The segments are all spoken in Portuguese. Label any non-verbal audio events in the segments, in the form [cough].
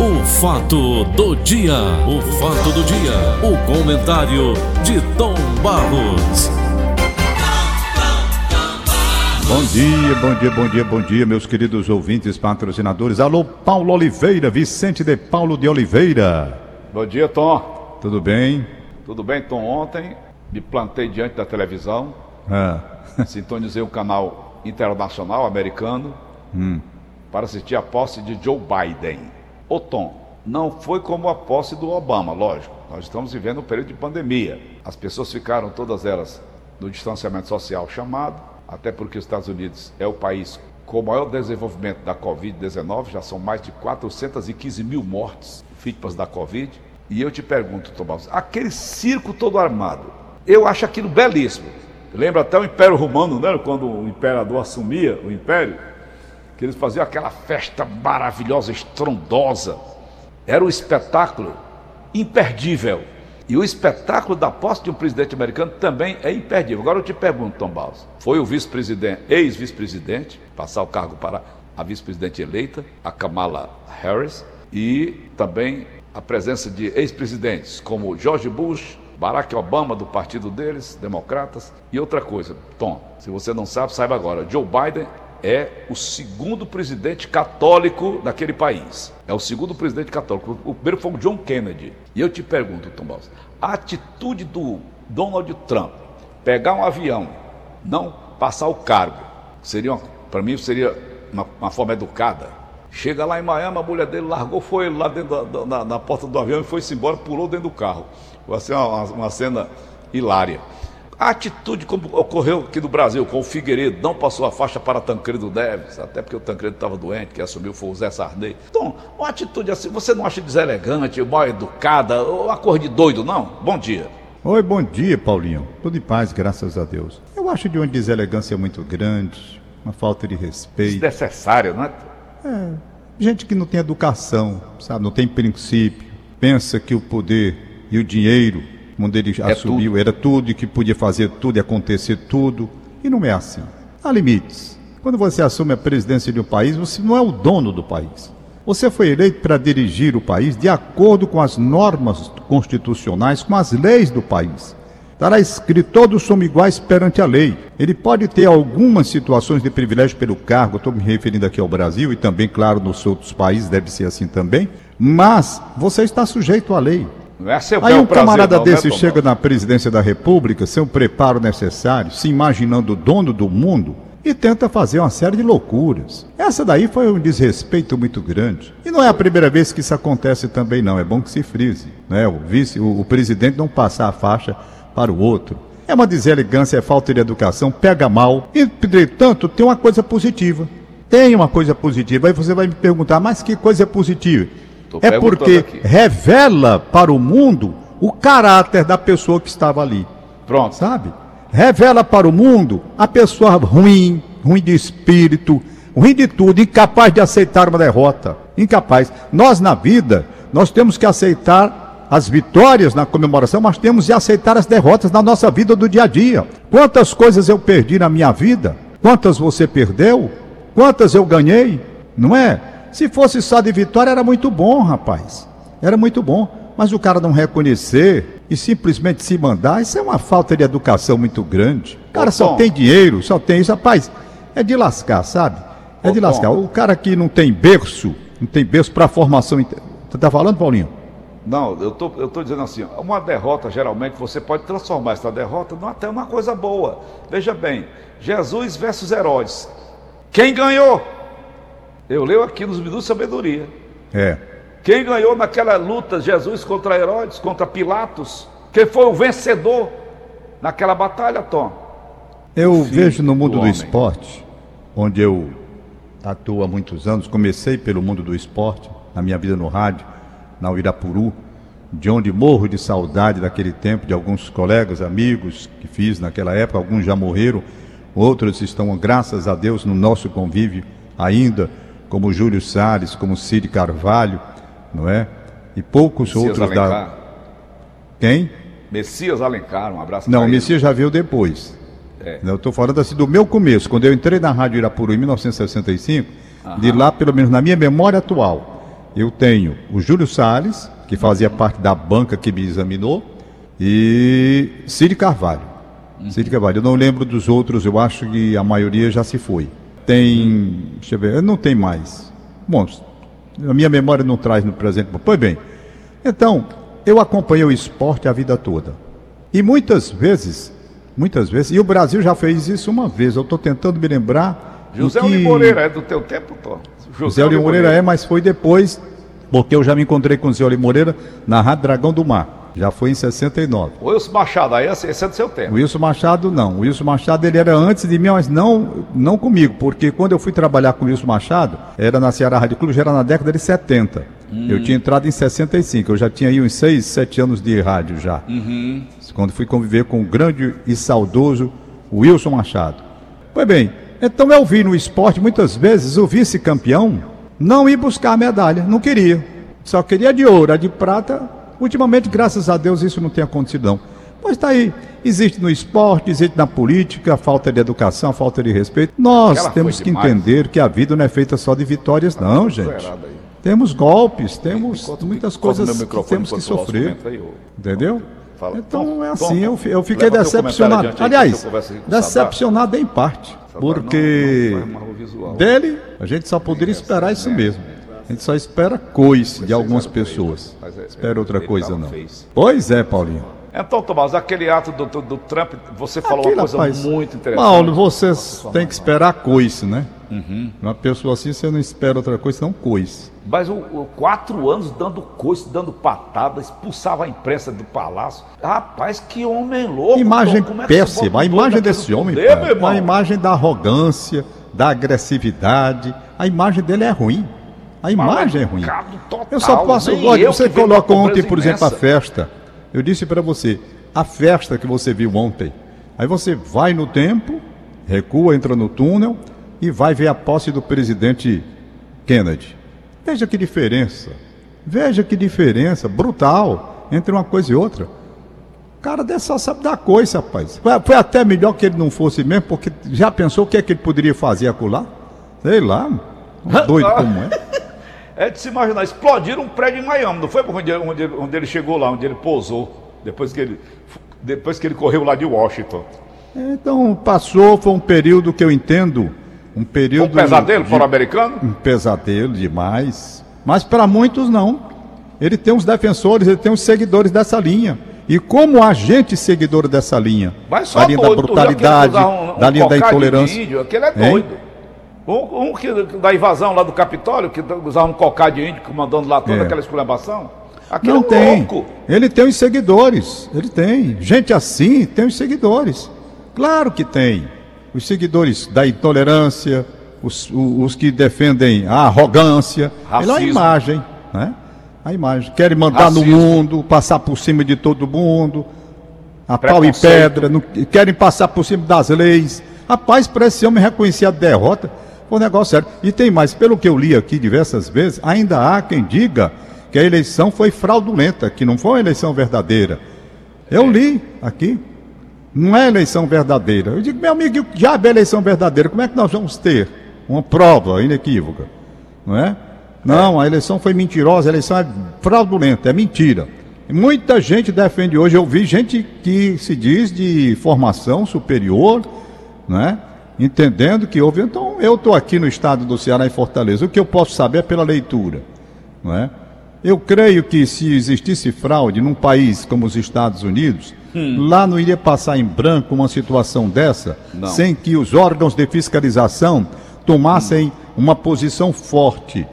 O fato do dia, o fato do dia, o comentário de Tom Barros. Bom dia, bom dia, bom dia, bom dia, meus queridos ouvintes patrocinadores. Alô, Paulo Oliveira, Vicente de Paulo de Oliveira. Bom dia, Tom. Tudo bem? Tudo bem, Tom? Ontem me plantei diante da televisão, Ah, [laughs] sintonizei o canal internacional americano para assistir a posse de Joe Biden. Ô, Tom, não foi como a posse do Obama, lógico. Nós estamos vivendo um período de pandemia. As pessoas ficaram todas elas no distanciamento social chamado, até porque os Estados Unidos é o país com o maior desenvolvimento da Covid-19, já são mais de 415 mil mortes vítimas da Covid. E eu te pergunto, Tomás, aquele circo todo armado, eu acho aquilo belíssimo. Lembra até o Império Romano, né? Quando o imperador assumia o império, que eles faziam aquela festa maravilhosa, estrondosa. Era um espetáculo imperdível. E o espetáculo da posse de um presidente americano também é imperdível. Agora eu te pergunto, Tom Baus, foi o vice-presidente, ex-vice-presidente, passar o cargo para a vice-presidente eleita, a Kamala Harris, e também a presença de ex-presidentes como George Bush, Barack Obama do partido deles, democratas, e outra coisa, Tom, se você não sabe, saiba agora, Joe Biden é o segundo presidente católico daquele país. É o segundo presidente católico. O primeiro foi o John Kennedy. E eu te pergunto, Tom Baus, a atitude do Donald Trump, pegar um avião, não passar o cargo, seria, para mim, seria uma, uma forma educada. Chega lá em Miami, a mulher dele largou, foi lá dentro da, na, porta do avião e foi-se embora, pulou dentro do carro. Foi assim, uma, uma cena hilária. A atitude como ocorreu aqui no Brasil com o Figueiredo, não passou a faixa para Tancredo Neves, até porque o Tancredo estava doente, que assumiu foi o Zé Sarney. Então, uma atitude assim, você não acha deselegante, mal educada, ou uma cor de doido, não? Bom dia. Oi, bom dia, Paulinho. Tudo em paz, graças a Deus. Eu acho de uma deselegância muito grande, uma falta de respeito. Desnecessário, não é? Gente que não tem educação, sabe, não tem princípio, pensa que o poder e o dinheiro, quando ele assumiu, era tudo e que podia fazer tudo e acontecer tudo. E não é assim. Há limites. Quando você assume a presidência de um país, você não é o dono do país. Você foi eleito para dirigir o país de acordo com as normas constitucionais, com as leis do país. Estará escrito: todos somos iguais perante a lei. Ele pode ter algumas situações de privilégio pelo cargo, estou me referindo aqui ao Brasil e também, claro, nos outros países deve ser assim também, mas você está sujeito à lei. Não é seu Aí um prazer, camarada não, né, desse Tom chega na presidência da República sem o preparo necessário, se imaginando dono do mundo e tenta fazer uma série de loucuras. Essa daí foi um desrespeito muito grande. E não é a primeira vez que isso acontece também não, é bom que se frise, né? O vice, o, o presidente não passar a faixa para o outro. É uma deselegância, é falta de educação, pega mal. E, entretanto, tem uma coisa positiva. Tem uma coisa positiva. Aí você vai me perguntar, mas que coisa positiva? É porque aqui. revela para o mundo o caráter da pessoa que estava ali, Pronto. sabe? Revela para o mundo a pessoa ruim, ruim de espírito, ruim de tudo, incapaz de aceitar uma derrota, incapaz. Nós na vida, nós temos que aceitar as vitórias na comemoração, mas temos de aceitar as derrotas na nossa vida do dia a dia. Quantas coisas eu perdi na minha vida? Quantas você perdeu? Quantas eu ganhei? Não é? Se fosse só de vitória, era muito bom, rapaz. Era muito bom. Mas o cara não reconhecer e simplesmente se mandar, isso é uma falta de educação muito grande. O cara Ô, só Tom. tem dinheiro, só tem isso, rapaz. É de lascar, sabe? É Ô, de Tom. lascar. O cara que não tem berço, não tem berço para formação. Você tá falando, Paulinho? Não, eu tô, eu tô dizendo assim, uma derrota, geralmente, você pode transformar essa derrota numa- até uma coisa boa. Veja bem, Jesus versus Herodes. Quem ganhou? Eu leio aqui nos Minutos de Sabedoria. É. Quem ganhou naquela luta, Jesus contra Herodes, contra Pilatos? Quem foi o vencedor naquela batalha, Tom? Eu vejo no mundo do do, esporte, onde eu atuo há muitos anos, comecei pelo mundo do esporte, na minha vida no rádio, na Uirapuru, de onde morro de saudade daquele tempo, de alguns colegas, amigos que fiz naquela época, alguns já morreram, outros estão, graças a Deus, no nosso convívio ainda, como Júlio Salles, como Cid Carvalho, não é? E poucos Messias outros da. Alencar. Quem? Messias Alencar, um abraço Não. Messias já veio depois. É. Eu estou falando assim do meu começo, quando eu entrei na Rádio Irapuru em 1965, de lá, pelo menos na minha memória atual, eu tenho o Júlio Salles, que fazia parte da banca que me examinou, e Cid Carvalho. Uhum. Cid Carvalho. Eu não lembro dos outros, eu acho que a maioria já se foi. Tem. Deixa eu ver, não tem mais. Bom, a minha memória não traz no presente. Pois bem. Então, eu acompanhei o esporte a vida toda. E muitas vezes, muitas vezes, e o Brasil já fez isso uma vez, eu estou tentando me lembrar. José que... Moreira é do teu tempo, Tom? José, José Moreira é, mas foi depois, porque eu já me encontrei com o Zé Moreira na Rádio Dragão do Mar. Já foi em 69. O Wilson Machado, aí esse é do seu tempo. O Wilson Machado não. O Wilson Machado ele era antes de mim, mas não, não comigo, porque quando eu fui trabalhar com o Wilson Machado, era na Ceará Rádio Clube, já era na década de 70. Hum. Eu tinha entrado em 65, eu já tinha aí uns 6, 7 anos de rádio já. Uhum. Quando fui conviver com o grande e saudoso Wilson Machado. Pois bem, então eu vi no esporte muitas vezes o vice-campeão não ir buscar a medalha, não queria. Só queria de ouro, a de prata Ultimamente, graças a Deus, isso não tem acontecido não. Pois está aí, existe no esporte, existe na política, falta de educação, falta de respeito. Nós Aquela temos que entender que a vida não é feita só de vitórias, não, gente. Temos golpes, temos enquanto, muitas coisas que temos que sofrer. Entendeu? Fala. Então é assim, eu, eu fiquei decepcionado. Aliás, decepcionado em parte. Porque dele a gente só poderia esperar isso mesmo. A gente só espera coice de algumas pessoas. É, espera outra coisa não. Pois é, Paulinho. Então, Tomás, aquele ato do, do, do Trump, você falou Aquilo, uma coisa rapaz, muito interessante. Paulo, você tem que esperar coice, né? Uhum. Uma pessoa assim, você não espera outra coisa, não coice. Mas o, o, quatro anos dando coice, dando patada, expulsava a imprensa do palácio. Rapaz, que homem louco. Imagem é péssima. A imagem desse homem, poder, uma imagem da arrogância, da agressividade. A imagem dele é ruim. A imagem é ruim. Total, eu só posso. Olha, você colocou ontem, por exemplo, a festa. Eu disse para você, a festa que você viu ontem. Aí você vai no tempo, recua, entra no túnel e vai ver a posse do presidente Kennedy. Veja que diferença. Veja que diferença brutal entre uma coisa e outra. O cara desse só sabe dar coisa, rapaz. Foi, até melhor que ele não fosse mesmo, porque já pensou o que é que ele poderia fazer acolá? Sei lá, [laughs] doido como é. É de se imaginar, explodiram um prédio em Miami, não foi onde, onde, onde ele chegou lá, onde ele pousou, depois que ele, depois que ele correu lá de Washington. Então, passou, foi um período que eu entendo, um período... Um pesadelo para o americano? Um pesadelo demais, mas para muitos não. Ele tem uns defensores, ele tem uns seguidores dessa linha. E como agente seguidor dessa linha, da linha da brutalidade, um, um da linha da intolerância. Índio, aquele é doido. Um, um que, da invasão lá do Capitólio, que usava um cocá de índio, comandando lá toda é. aquela exclamação. Aquele Não é tem. Louco. Ele tem os seguidores. Ele tem. Gente assim tem os seguidores. Claro que tem. Os seguidores da intolerância, os, os, os que defendem a arrogância. Racismo. Ele é a imagem, né? A imagem. Querem mandar Racismo. no mundo, passar por cima de todo mundo, a pau e pedra, não, querem passar por cima das leis. Rapaz, para esse homem reconhecer a derrota, um negócio sério. E tem mais, pelo que eu li aqui diversas vezes, ainda há quem diga que a eleição foi fraudulenta, que não foi uma eleição verdadeira. Eu li aqui. Não é eleição verdadeira. Eu digo, meu amigo, já é eleição verdadeira, como é que nós vamos ter uma prova inequívoca? Não é? Não, a eleição foi mentirosa, a eleição é fraudulenta, é mentira. Muita gente defende hoje, eu vi gente que se diz de formação superior, não é? Entendendo que houve. Então, eu estou aqui no estado do Ceará, em Fortaleza. O que eu posso saber é pela leitura. Não é? Eu creio que se existisse fraude num país como os Estados Unidos, hum. lá não iria passar em branco uma situação dessa, não. sem que os órgãos de fiscalização tomassem hum. uma posição forte.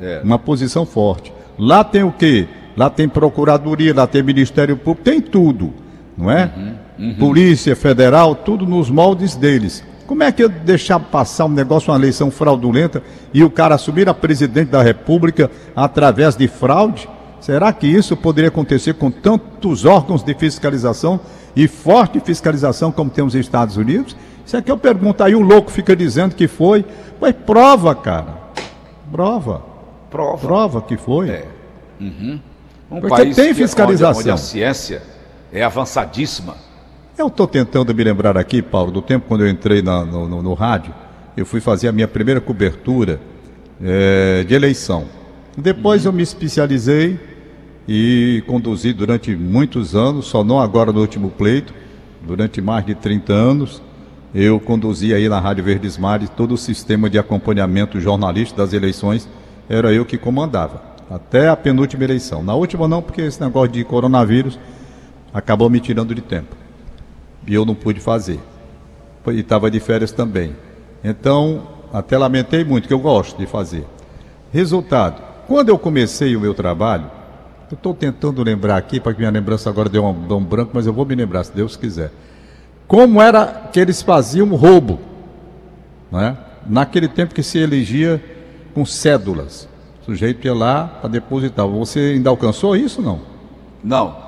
É. Uma posição forte. Lá tem o quê? Lá tem Procuradoria, lá tem Ministério Público, tem tudo, não é? Uhum, uhum. Polícia Federal, tudo nos moldes deles. Como é que eu deixar passar um negócio, uma eleição fraudulenta, e o cara assumir a presidente da República através de fraude? Será que isso poderia acontecer com tantos órgãos de fiscalização e forte fiscalização como temos nos Estados Unidos? Isso é que eu pergunto, aí o louco fica dizendo que foi. Mas prova, cara. Prova. Prova. Prova que foi. É. Uhum. Um Porque tem fiscalização. Onde, onde a ciência é avançadíssima eu estou tentando me lembrar aqui, Paulo, do tempo quando eu entrei na, no, no, no, rádio, eu fui fazer a minha primeira cobertura é, de eleição. Depois uhum. eu me especializei e conduzi durante muitos anos, só não agora no último pleito, durante mais de 30 anos. Eu conduzi aí na Rádio Verdes Mares todo o sistema de acompanhamento jornalístico das eleições, era eu que comandava, até a penúltima eleição. Na última não, porque esse negócio de coronavírus acabou me tirando de tempo. E eu não pude fazer. E estava de férias também. Então, até lamentei muito, que eu gosto de fazer. Resultado, quando eu comecei o meu trabalho, eu estou tentando lembrar aqui, para que minha lembrança agora deu um, deu um branco, mas eu vou me lembrar, se Deus quiser. Como era que eles faziam roubo? Né? Naquele tempo que se elegia com cédulas. O sujeito ia lá para depositar. Você ainda alcançou isso não? Não.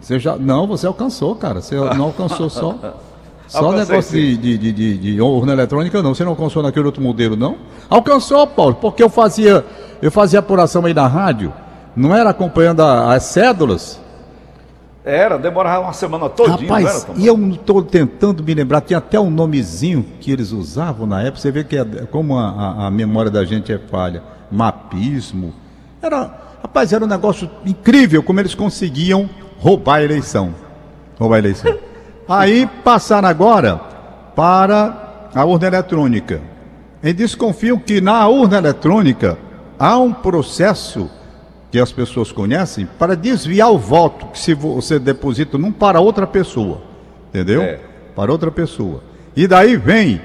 Você já, não, você alcançou, cara. Você não alcançou só. [laughs] Só negócio de, de, de, de, de urna eletrônica, não. Você não alcançou naquele outro modelo, não? Alcançou, Paulo, porque eu fazia, eu fazia apuração aí na rádio, não era acompanhando a, as cédulas? Era, demorava uma semana todinha, Rapaz, e eu estou tentando me lembrar, tinha até um nomezinho que eles usavam na época, você vê que é, como a, a, a memória da gente é falha, mapismo. Era, rapaz, era um negócio incrível como eles conseguiam roubar a eleição. Roubar a eleição. [laughs] Aí passaram agora para a urna eletrônica. E desconfiam que na urna eletrônica há um processo que as pessoas conhecem para desviar o voto que se você deposita num para outra pessoa. Entendeu? É. Para outra pessoa. E daí vem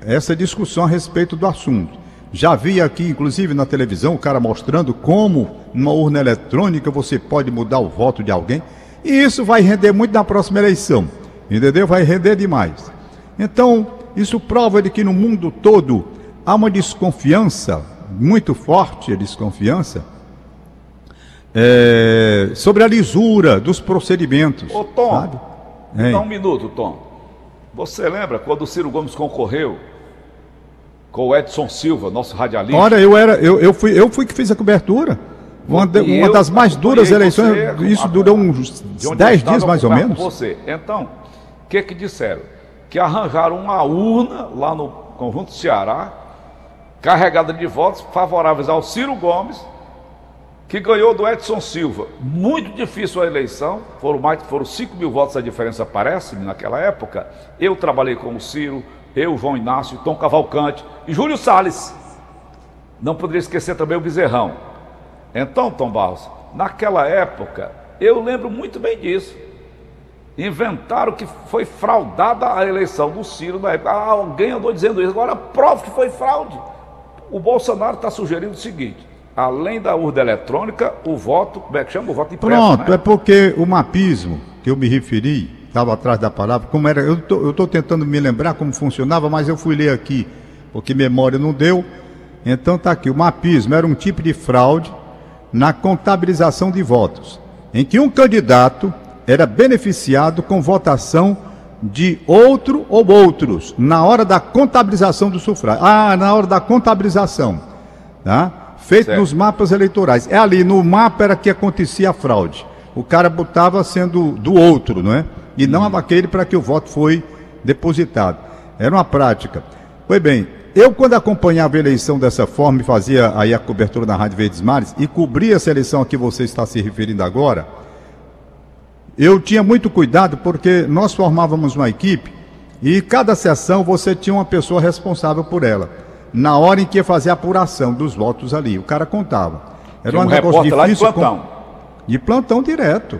essa discussão a respeito do assunto. Já vi aqui, inclusive na televisão, o cara mostrando como numa urna eletrônica você pode mudar o voto de alguém. E isso vai render muito na próxima eleição. Entendeu? Vai render demais. Então, isso prova de que no mundo todo há uma desconfiança, muito forte a desconfiança, é, sobre a lisura dos procedimentos. Ô Tom, sabe? dá um minuto, Tom. Você lembra quando o Ciro Gomes concorreu com o Edson Silva, nosso radialista? Olha, eu era, eu, eu fui, eu fui que fiz a cobertura. Uma, de, uma das mais duras eleições, você, isso durou uns 10 dias mais ou menos. Você. Então, o que que disseram? Que arranjaram uma urna lá no Conjunto Ceará, carregada de votos favoráveis ao Ciro Gomes, que ganhou do Edson Silva. Muito difícil a eleição, foram mais foram 5 mil votos a diferença, parece-me, naquela época. Eu trabalhei com o Ciro, eu, João Inácio, Tom Cavalcante e Júlio Salles. Não poderia esquecer também o Bezerrão. Então, Tom Barros, naquela época, eu lembro muito bem disso. Inventaram que foi fraudada a eleição do Ciro na época. Ah, alguém andou dizendo isso. Agora prova que foi fraude. O Bolsonaro está sugerindo o seguinte: além da urna eletrônica, o voto, como é que chama? O voto impresso. Pronto, né? é porque o mapismo que eu me referi, estava atrás da palavra, como era, eu estou tentando me lembrar como funcionava, mas eu fui ler aqui, porque memória não deu. Então está aqui, o mapismo era um tipo de fraude na contabilização de votos, em que um candidato era beneficiado com votação de outro ou outros na hora da contabilização do sufrágio. Ah, na hora da contabilização, tá? Feito certo. nos mapas eleitorais. É ali no mapa era que acontecia a fraude. O cara botava sendo do outro, não é? E não hum. aquele para que o voto foi depositado. Era uma prática. Pois bem, eu quando acompanhava a eleição dessa forma e fazia aí a cobertura na Rádio Verdes Mares e cobria essa eleição a que você está se referindo agora, eu tinha muito cuidado porque nós formávamos uma equipe e cada sessão você tinha uma pessoa responsável por ela. Na hora em que ia fazer a apuração dos votos ali, o cara contava. Era um, um negócio difícil. de plantão. Com... De plantão direto.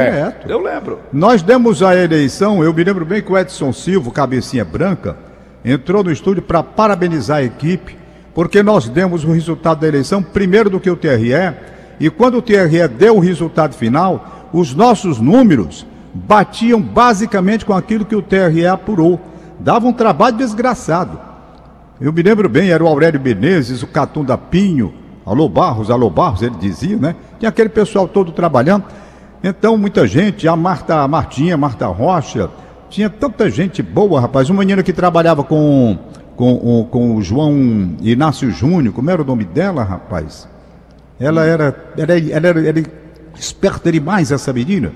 Certo. Direto. Eu lembro. Nós demos a eleição, eu me lembro bem que o Edson Silva, cabecinha branca, entrou no estúdio para parabenizar a equipe, porque nós demos o resultado da eleição primeiro do que o TRE, e quando o TRE deu o resultado final, os nossos números batiam basicamente com aquilo que o TRE apurou. Dava um trabalho desgraçado. Eu me lembro bem, era o Aurélio Menezes, o Catunda Pinho, alô Barros, alô Barros, ele dizia, né? Tinha aquele pessoal todo trabalhando. Então, muita gente, a Marta, a Martinha, Marta Rocha, tinha tanta gente boa, rapaz. Uma menina que trabalhava com, com, com o João Inácio Júnior, como era o nome dela, rapaz? Ela era, ela, ela, ela, ela esperta demais essa menina,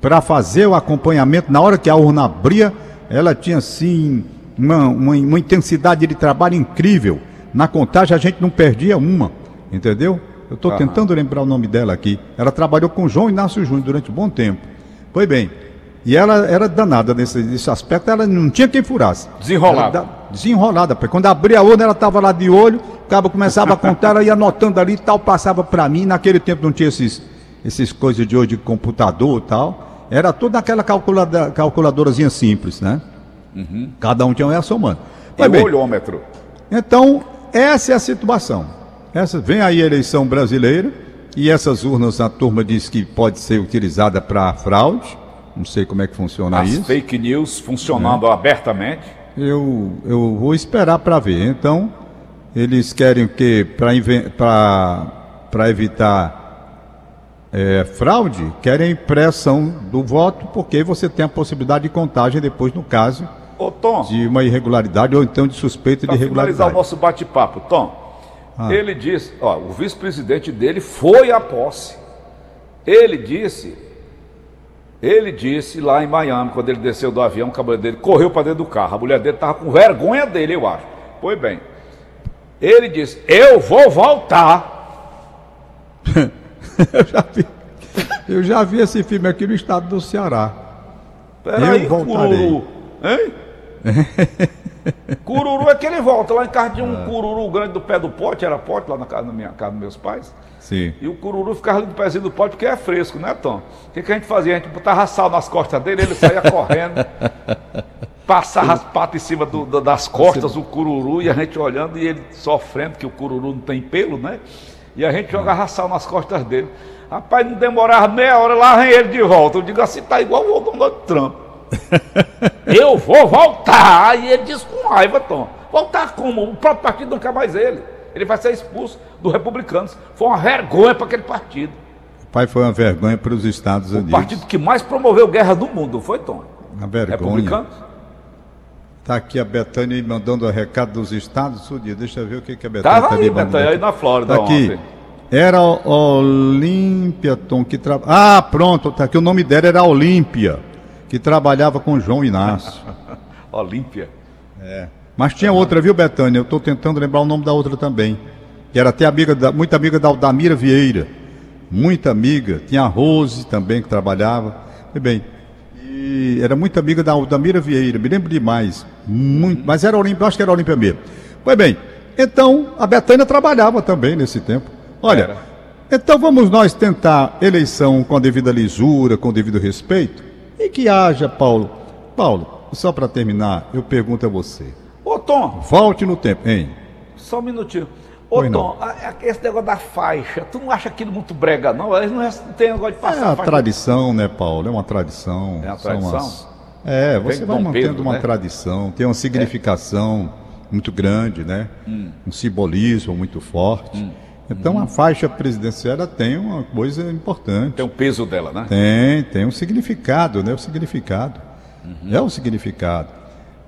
para fazer o acompanhamento. Na hora que a urna abria, ela tinha assim uma, uma, uma, intensidade de trabalho incrível. Na contagem a gente não perdia uma. entendeu? Eu estou tentando lembrar o nome dela aqui. Ela trabalhou com João Inácio Júnior durante um bom tempo. Foi bem. E ela era danada nesse, nesse aspecto, ela não tinha quem furasse. Desenrolada. Desenrolada. Quando abria a urna, ela estava lá de olho, o cabo começava a contar, ela ia anotando ali tal, passava para mim. Naquele tempo não tinha esses, esses coisas de hoje de computador e tal. Era tudo naquela calculada, calculadorazinha simples, né? Uhum. Cada um tinha uma somando. E o olhômetro. Então, essa é a situação. Essa, vem aí a eleição brasileira e essas urnas a turma diz que pode ser utilizada para fraude. Não sei como é que funciona As isso. fake news funcionando é. abertamente. Eu, eu vou esperar para ver. Então, eles querem que para evitar é, fraude, querem pressão do voto, porque você tem a possibilidade de contagem depois, no caso Ô, de uma irregularidade ou então de suspeita de irregularidade. Para finalizar o nosso bate-papo, Tom, ah. ele disse, ó, o vice-presidente dele foi à posse. Ele disse, ele disse lá em Miami, quando ele desceu do avião, o cabelo dele correu para dentro do carro. A mulher dele estava com vergonha dele, eu acho. Pois bem, ele disse: Eu vou voltar. [laughs] eu, já vi, eu já vi esse filme aqui no estado do Ceará. Peraí, eu voltarei. Hein? [laughs] cururu é que ele volta. Lá em casa tinha um ah. cururu grande do pé do pote, era pote lá na casa da minha casa dos meus pais. Sim. E o cururu ficava ali do pezinho do pote porque é fresco, né, Tom? O que, que a gente fazia? A gente botava sal nas costas dele, ele saía correndo, [laughs] passava as patas em cima do, do, das costas, o cururu, e a gente olhando e ele sofrendo, que o cururu não tem pelo, né? E a gente jogava sal nas costas dele. Rapaz, não demorava meia hora, lá vem ele de volta. Eu digo assim, tá igual o Donald Trump. [laughs] Eu vou voltar. Aí ele disse com raiva, Tom. Voltar como? O próprio partido não quer mais ele. Ele vai ser expulso dos republicanos. Foi uma vergonha para aquele partido. O pai foi uma vergonha para os Estados Unidos. O partido que mais promoveu guerra do mundo, foi, Tom? Uma vergonha. Republicanos. Está aqui a Betânia mandando o recado dos Estados Unidos. Deixa eu ver o que, que a Betânia está aí, Betânia, aí na Flórida tá aqui. Ontem. Era Olímpia, Tom, que trabalha. Ah, pronto, tá aqui. O nome dela era Olímpia que trabalhava com João Inácio. [laughs] Olímpia. É. Mas tinha outra, viu, Betânia? Eu estou tentando lembrar o nome da outra também. Que era até amiga da, muito amiga da Aldamira Vieira. Muita amiga. Tinha a Rose também que trabalhava. Muito bem. E era muito amiga da Aldamira Vieira, me lembro demais. Muito, mas era Olímpia, acho que era Olímpia mesmo. Pois bem, então a Betânia trabalhava também nesse tempo. Olha, era. então vamos nós tentar eleição com a devida lisura, com o devido respeito? E que haja, Paulo. Paulo, só para terminar, eu pergunto a você. Ô, Tom. Volte no tempo, hein? Só um minutinho. Ô, Tom, esse negócio da faixa, tu não acha aquilo muito brega, não? Eles não tem negócio de passar É uma tradição, né, Paulo? É uma tradição. É uma tradição? É, você vai mantendo Pedro, uma né? tradição, tem uma significação é. muito grande, né? Hum. Um simbolismo muito forte. Hum. Então uhum. a faixa presidencial tem uma coisa importante. Tem o peso dela, né? Tem, tem um significado, né? O significado. Uhum. É o significado.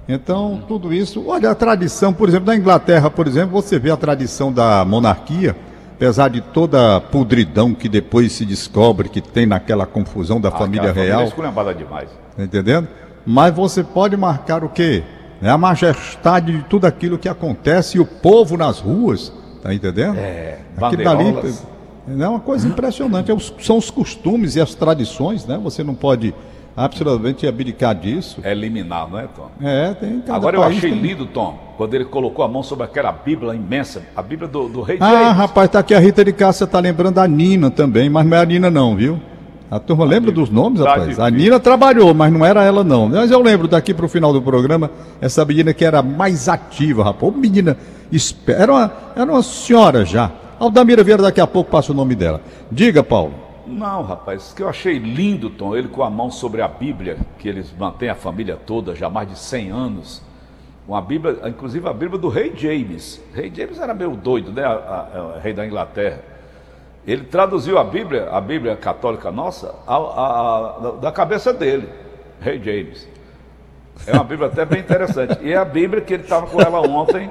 Então, uhum. tudo isso. Olha, a tradição, por exemplo, na Inglaterra, por exemplo, você vê a tradição da monarquia, apesar de toda a pudridão que depois se descobre que tem naquela confusão da ah, família real. Família demais. Tá entendendo? Mas você pode marcar o quê? É a majestade de tudo aquilo que acontece e o povo nas ruas Tá entendendo? É, Aquilo dali é uma coisa impressionante. É são os costumes e as tradições, né? Você não pode absolutamente abdicar disso. É eliminar, não é, Tom? É, tem Agora eu achei tem... lindo, Tom, quando ele colocou a mão sobre aquela Bíblia imensa, a Bíblia do, do rei Ah, James. rapaz, tá aqui a Rita de Cássia, tá lembrando a Nina também, mas não é a Nina não, viu? A turma lembra dos nomes, tá rapaz? A Nina trabalhou, mas não era ela não. Mas eu lembro daqui para o final do programa, essa menina que era mais ativa, rapaz. Ô, menina era uma, era uma senhora já. Aldamira Vieira, daqui a pouco passa o nome dela. Diga, Paulo. Não, rapaz, que eu achei lindo, Tom, ele com a mão sobre a Bíblia, que eles mantêm a família toda já há mais de 100 anos. Uma Bíblia, inclusive a Bíblia do rei James. O rei James era meio doido, né? A, a, a, rei da Inglaterra. Ele traduziu a Bíblia, a Bíblia católica nossa, da cabeça dele, rei James. É uma Bíblia até bem interessante. E é a Bíblia que ele estava com ela ontem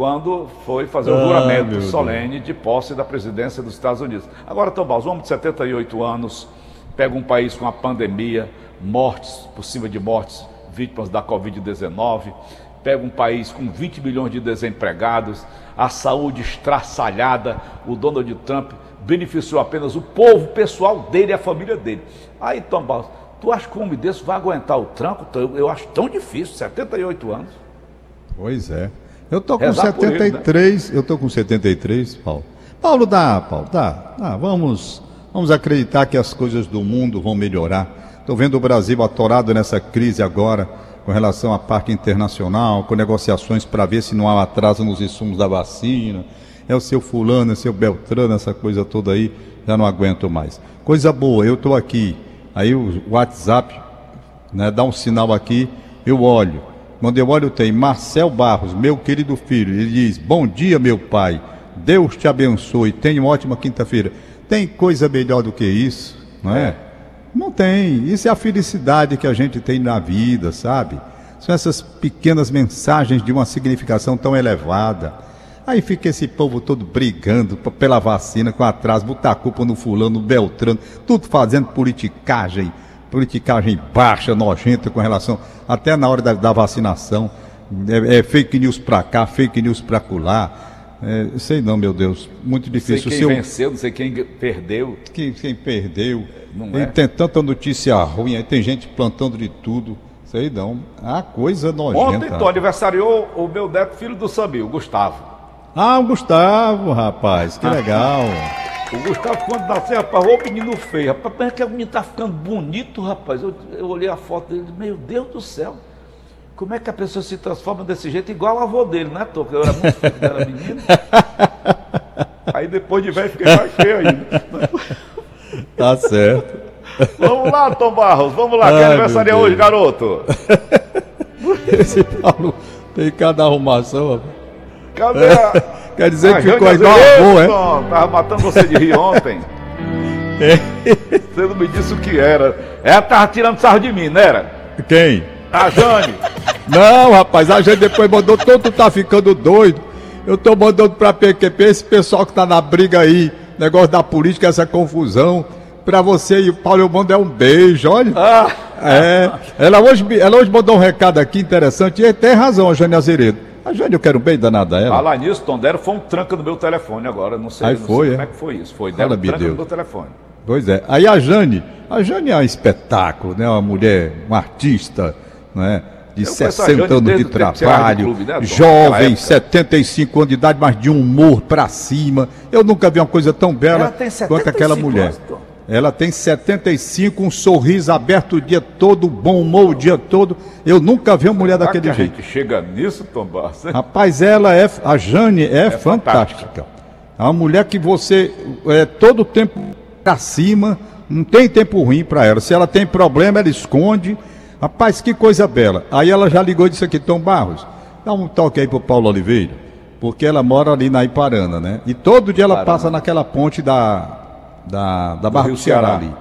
quando foi fazer o ah, juramento solene Deus. de posse da presidência dos Estados Unidos. Agora, Tom Baus, um homem de 78 anos, pega um país com a pandemia, mortes, por cima de mortes, vítimas da Covid-19, pega um país com 20 milhões de desempregados, a saúde estraçalhada, o Donald Trump beneficiou apenas o povo pessoal dele e a família dele. Aí, Tom Barros, tu acha que um homem desse vai aguentar o tranco? Eu acho tão difícil, 78 anos. Pois é. Eu tô com Rezar 73, ele, né? eu tô com 73, Paulo. Paulo dá, Paulo, dá. dá. Vamos, vamos acreditar que as coisas do mundo vão melhorar. Estou vendo o Brasil atorado nessa crise agora com relação à parte internacional, com negociações para ver se não há atraso nos insumos da vacina. É o seu fulano, é o seu Beltrano, essa coisa toda aí, já não aguento mais. Coisa boa, eu estou aqui, aí o WhatsApp, né, dá um sinal aqui, eu olho. Quando eu olho tem Marcel Barros, meu querido filho, ele diz, bom dia meu pai, Deus te abençoe, tenha uma ótima quinta-feira. Tem coisa melhor do que isso, não é? Não tem. Isso é a felicidade que a gente tem na vida, sabe? São essas pequenas mensagens de uma significação tão elevada. Aí fica esse povo todo brigando pela vacina, com atraso, botar culpa no fulano, no Beltrano, tudo fazendo politicagem, politicagem baixa, nojenta com relação, até na hora da, da vacinação. É, é, fake news pra cá, fake news pra colar. É, sei não, meu Deus, muito difícil. Não sei quem venceu, não sei quem perdeu. Quem, quem perdeu. Não é? Tem tanta notícia ruim, aí tem gente plantando de tudo. Sei não. A coisa nojenta. Ontem, então, aniversariou o meu neto, filho do Samir, o Gustavo. Ah, o Gustavo, rapaz, que legal. O Gustavo, quando nasceu, rapaz, ô menino feio, rapaz, é que o menino tá ficando bonito, rapaz. Eu, eu olhei a foto dele, meu Deus do céu. Como é que a pessoa se transforma desse jeito igual o avô dele, né, Tô? Eu era muito feio, era menino. [laughs] Aí depois de velho fiquei mais feio ainda. [laughs] Tá certo. Vamos lá, Tom Barros, vamos lá. Ai, que aniversário é hoje, garoto? [laughs] Esse Paulo tem cada arrumação, Cadê a... Quer dizer que ficou igual avô, é? Tava matando você de rir ontem. [laughs] É. Você não me disse o que era. Ela tava tirando sarro de mim, não era? Quem? A Jane. Não, rapaz, a gente depois mandou, todo tá ficando doido. Eu tô mandando pra PQP esse pessoal que tá na briga aí, negócio da política, essa confusão. Pra você e o Paulo, eu mando é um beijo, olha. Ah. É. Ela hoje, ela hoje mandou um recado aqui interessante e tem razão, a Jane Azeredo. A Jane, eu quero um beijo danado a ela. Falar nisso, Tom, deram foi um tranca no meu telefone agora, não sei, aí não foi, sei é? como é que foi isso. Foi, deram um tranca Deus. no meu telefone. Pois é. Aí a Jane, a Jane é um espetáculo, né? Uma mulher, uma artista, né? de 60 anos de trabalho, clube, né, jovem, 75 anos de idade, mas de um humor para cima. Eu nunca vi uma coisa tão bela quanto aquela mulher. Anos, ela tem 75, um sorriso aberto o dia todo, bom humor o dia todo. Eu nunca vi uma mulher Será daquele jeito. A gente chega nisso, Tom Barça? [laughs] Rapaz, ela é, a Jane é, é fantástica. fantástica. É uma mulher que você é todo tempo para cima, não tem tempo ruim para ela. Se ela tem problema, ela esconde Rapaz, que coisa bela. Aí ela já ligou e disse aqui, Tom Barros, dá um toque aí pro Paulo Oliveira, porque ela mora ali na Iparana, né? E todo dia ela passa naquela ponte da, da, da Barra do, do Ceará, ali.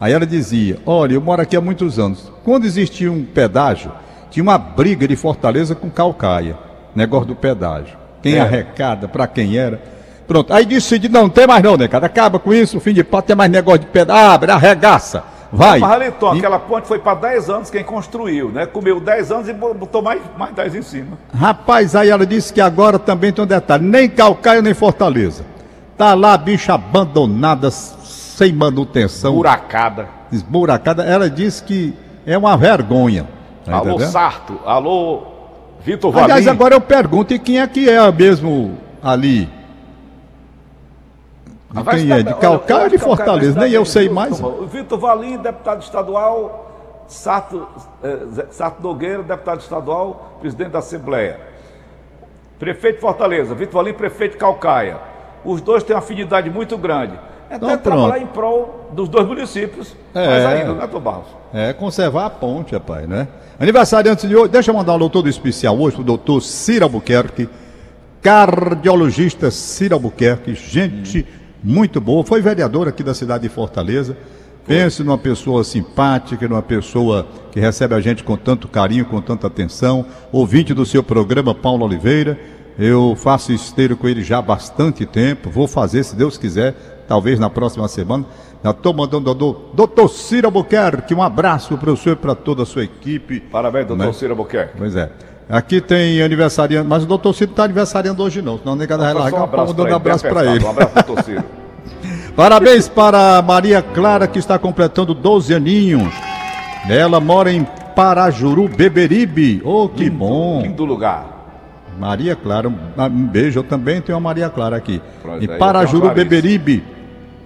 Aí ela dizia, olha, eu moro aqui há muitos anos. Quando existia um pedágio, tinha uma briga de Fortaleza com Calcaia, negócio do pedágio. Quem é. arrecada, para quem era. Pronto, aí disse, não, não tem mais não, né, cara? Acaba com isso, fim de papo, tem mais negócio de pedágio, abre, arregaça. Vai. Mas, Haliton, e... aquela ponte foi para 10 anos quem construiu, né? Comeu 10 anos e botou mais, mais 10 em cima. Rapaz, aí ela disse que agora também tem um detalhe: nem Calcaia nem Fortaleza. Tá lá a bicha abandonada, sem manutenção. Buracada. Esburacada. Ela disse que é uma vergonha. Tá alô, entendendo? Sarto. Alô, Vitor Valim. Aliás, agora eu pergunto: e quem é que é mesmo ali? De ah, quem é? De Calcaia ou de Fortaleza? Nem eu sei mais. Vitor Valim, deputado estadual, Sato, eh, Sato Nogueira, deputado estadual, presidente da Assembleia. Prefeito de Fortaleza, Vitor Valim, prefeito de Calcaia. Os dois têm uma afinidade muito grande. É então, trabalhar em prol dos dois municípios, é, mais ainda, né, Barros? É, conservar a ponte, rapaz, né? Aniversário antes de hoje, deixa eu mandar um doutor especial hoje pro doutor Ciro Albuquerque, cardiologista Ciro Albuquerque, gente... Hum muito boa. Foi vereador aqui da cidade de Fortaleza. Pense numa pessoa simpática, numa pessoa que recebe a gente com tanto carinho, com tanta atenção. Ouvinte do seu programa, Paulo Oliveira. Eu faço esteiro com ele já há bastante tempo. Vou fazer, se Deus quiser, talvez na próxima semana. Já estou mandando ao doutor, Ciro Albuquerque. Um abraço para o senhor e para toda a sua equipe. Parabéns, doutor né? Ciro Albuquerque. Pois é. Aqui tem aniversariante, mas o doutor Ciro está aniversariando hoje não, senão negado vai largar, um abraço dando pra abraço ele, para ele. Um abraço, doutor Ciro. [laughs] Parabéns para Maria Clara, que está completando 12 aninhos. Ela mora em Parajuru, Beberibe. Oh, que bom. Lindo lugar. Maria Clara, um um beijo. Eu também tenho a Maria Clara aqui. Pronto, Em aí Parajuru, eu tenho a Clarice. Beberibe.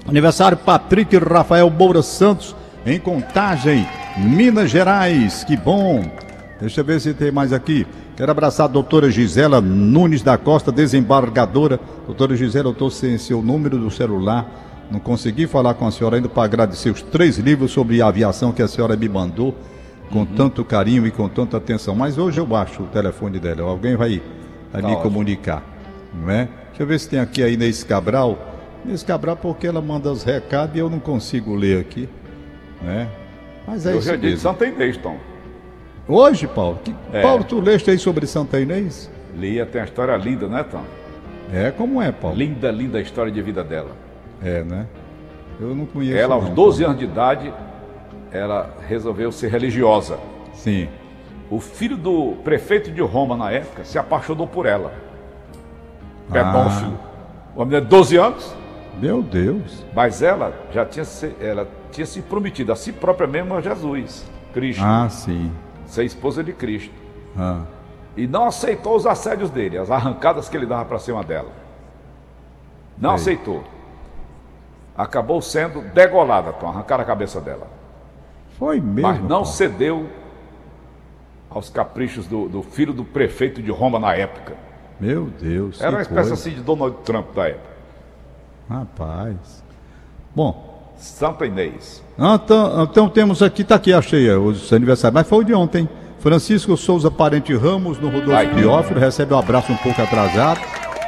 Aniversário Patrick Rafael Moura Santos, em Contagem, Minas Gerais. Que bom. Deixa eu ver se tem mais aqui. Quero abraçar a doutora Gisela Nunes da Costa, desembargadora. Doutora Gisela, eu estou sem seu número do celular. Não consegui falar com a senhora ainda para agradecer os três livros sobre aviação que a senhora me mandou com tanto carinho e com tanta atenção. Mas hoje eu acho o telefone dela. Alguém vai, vai Tá me ótimo. comunicar, não é? Deixa eu ver se tem aqui a Inês Cabral. Inês Cabral, porque ela manda os recados e eu não consigo ler aqui, né? Mas é Eu isso já disse mesmo. Santa Inês, Tom. Hoje, Paulo, que, É. Paulo, tu leste aí sobre Santa Inês? Lia tem uma história linda, né, Tom? É, como é, Paulo? Linda, linda a história de vida dela. É, né? Eu não conheço. Ela, aos não, 12 Paulo. anos de idade, ela resolveu ser religiosa. Sim. O filho do prefeito de Roma na época se apaixonou por ela. Ah. Pedófilo. Uma menina de 12 anos, Meu Deus. mas ela já tinha se, ela tinha se prometido a si própria mesmo a Jesus, Cristo, Ah, sim. ser esposa de Cristo. Ah. E não aceitou os assédios dele, as arrancadas que ele dava para cima dela. Não Sei. aceitou. Acabou sendo degolada, Tom, arrancaram a cabeça dela. Foi mesmo. Mas não Paulo. cedeu aos caprichos do, do filho do prefeito de Roma na época. Meu Deus. Era uma espécie coisa. assim de Donald Trump da época. Rapaz. Bom, Santa Inês. então, então temos aqui, tá aqui, achei é, os aniversários, mas foi o de ontem. Francisco Souza Parente Ramos, no Rodolfo Vai. Teófilo, recebe um abraço um pouco atrasado.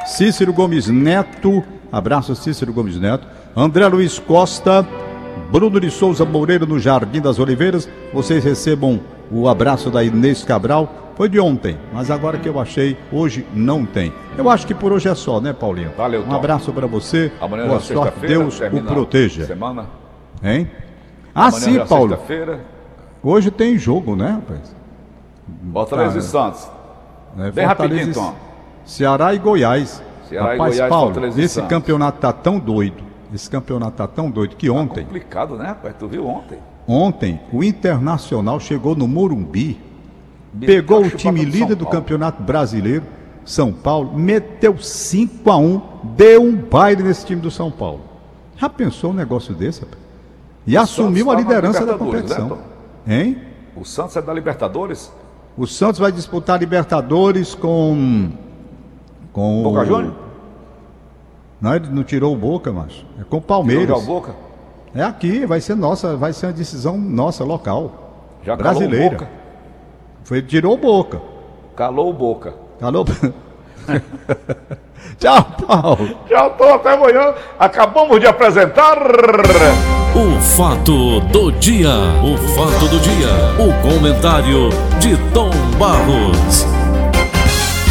Cícero Gomes Neto, abraço Cícero Gomes Neto. André Luiz Costa, Bruno de Souza Moreira, no Jardim das Oliveiras. Vocês recebam o abraço da Inês Cabral. Foi de ontem, mas agora que eu achei, hoje não tem. Eu acho que por hoje é só, né, Paulinho? Valeu, Um Tom. abraço para você. Amanhã Boa é sorte, sexta-feira. Deus o proteja. Semana. Hein? Ah, Amanhã sim, é Paulo. Hoje tem jogo, né, rapaz? Fortaleza e Santos. É, Bem rapidinho, e- Tom. Ceará e Goiás. Ceará e rapaz, Goiás, Paulo, e esse campeonato tá tão doido. Esse campeonato tá tão doido que ontem, Complicado, né, rapaz? Tu viu ontem? ontem, o Internacional chegou no Morumbi, Meteu pegou o time líder do. Campeonato Brasileiro, São Paulo, meteu 5 a 1 deu um baile nesse time do São Paulo. Já pensou um negócio desse, rapaz? E assumiu tá a liderança da né, competição. Hein? O Santos é da Libertadores. O Santos vai disputar Libertadores com. com Boca o- Júnior? Não, ele não tirou o Boca, macho. É com o Tirou Palmeiras. já o Boca. É aqui, vai ser nossa, vai ser uma decisão nossa, local. Já calou o brasileira. Boca. Foi, tirou o Boca. Calou o Boca. Calou? [laughs] Tchau, Paulo. Tchau, Tom. Até amanhã. Acabamos de apresentar... O fato do dia. O fato do dia. O comentário de Tom Barros.